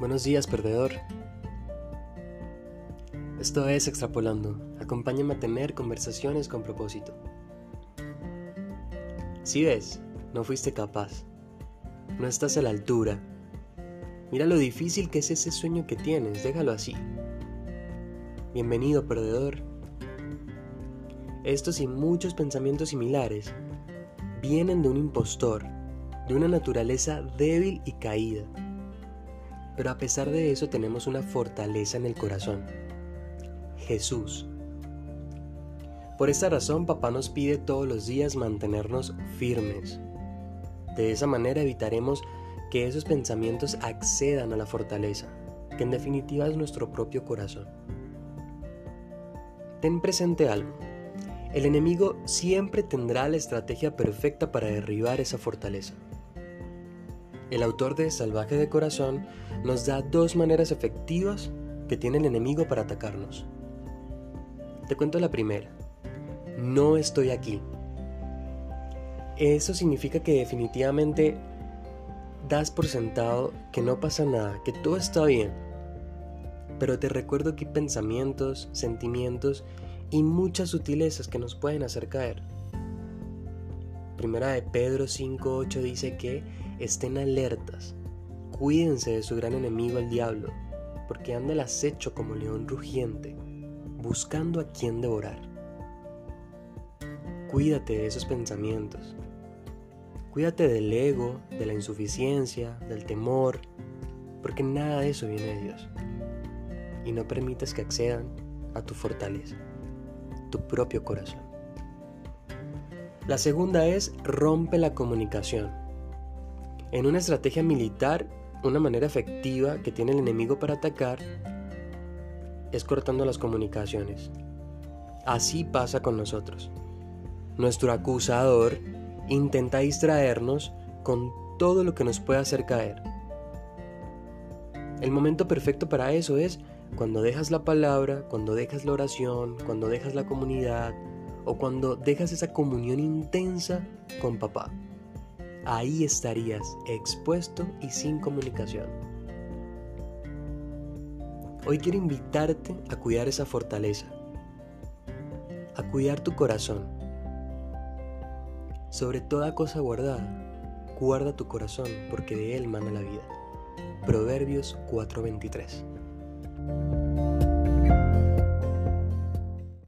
Buenos días, perdedor. Esto es Extrapolando. Acompáñame a tener conversaciones con propósito. Si ves, no fuiste capaz. No estás a la altura. Mira lo difícil que es ese sueño que tienes, déjalo así. Bienvenido, perdedor. Estos y muchos pensamientos similares vienen de un impostor, de una naturaleza débil y caída pero a pesar de eso tenemos una fortaleza en el corazón. Jesús. Por esta razón papá nos pide todos los días mantenernos firmes. De esa manera evitaremos que esos pensamientos accedan a la fortaleza, que en definitiva es nuestro propio corazón. Ten presente algo. El enemigo siempre tendrá la estrategia perfecta para derribar esa fortaleza. El autor de Salvaje de Corazón nos da dos maneras efectivas que tiene el enemigo para atacarnos. Te cuento la primera. No estoy aquí. Eso significa que definitivamente das por sentado que no pasa nada, que todo está bien. Pero te recuerdo que hay pensamientos, sentimientos y muchas sutilezas que nos pueden hacer caer. Primera de Pedro 5.8 dice que estén alertas, cuídense de su gran enemigo el diablo, porque anda el acecho como león rugiente, buscando a quien devorar. Cuídate de esos pensamientos. Cuídate del ego, de la insuficiencia, del temor, porque nada de eso viene de Dios. Y no permitas que accedan a tu fortaleza, tu propio corazón. La segunda es rompe la comunicación. En una estrategia militar, una manera efectiva que tiene el enemigo para atacar es cortando las comunicaciones. Así pasa con nosotros. Nuestro acusador intenta distraernos con todo lo que nos puede hacer caer. El momento perfecto para eso es cuando dejas la palabra, cuando dejas la oración, cuando dejas la comunidad, o cuando dejas esa comunión intensa con papá. Ahí estarías expuesto y sin comunicación. Hoy quiero invitarte a cuidar esa fortaleza, a cuidar tu corazón. Sobre toda cosa guardada, guarda tu corazón porque de él mana la vida. Proverbios 4:23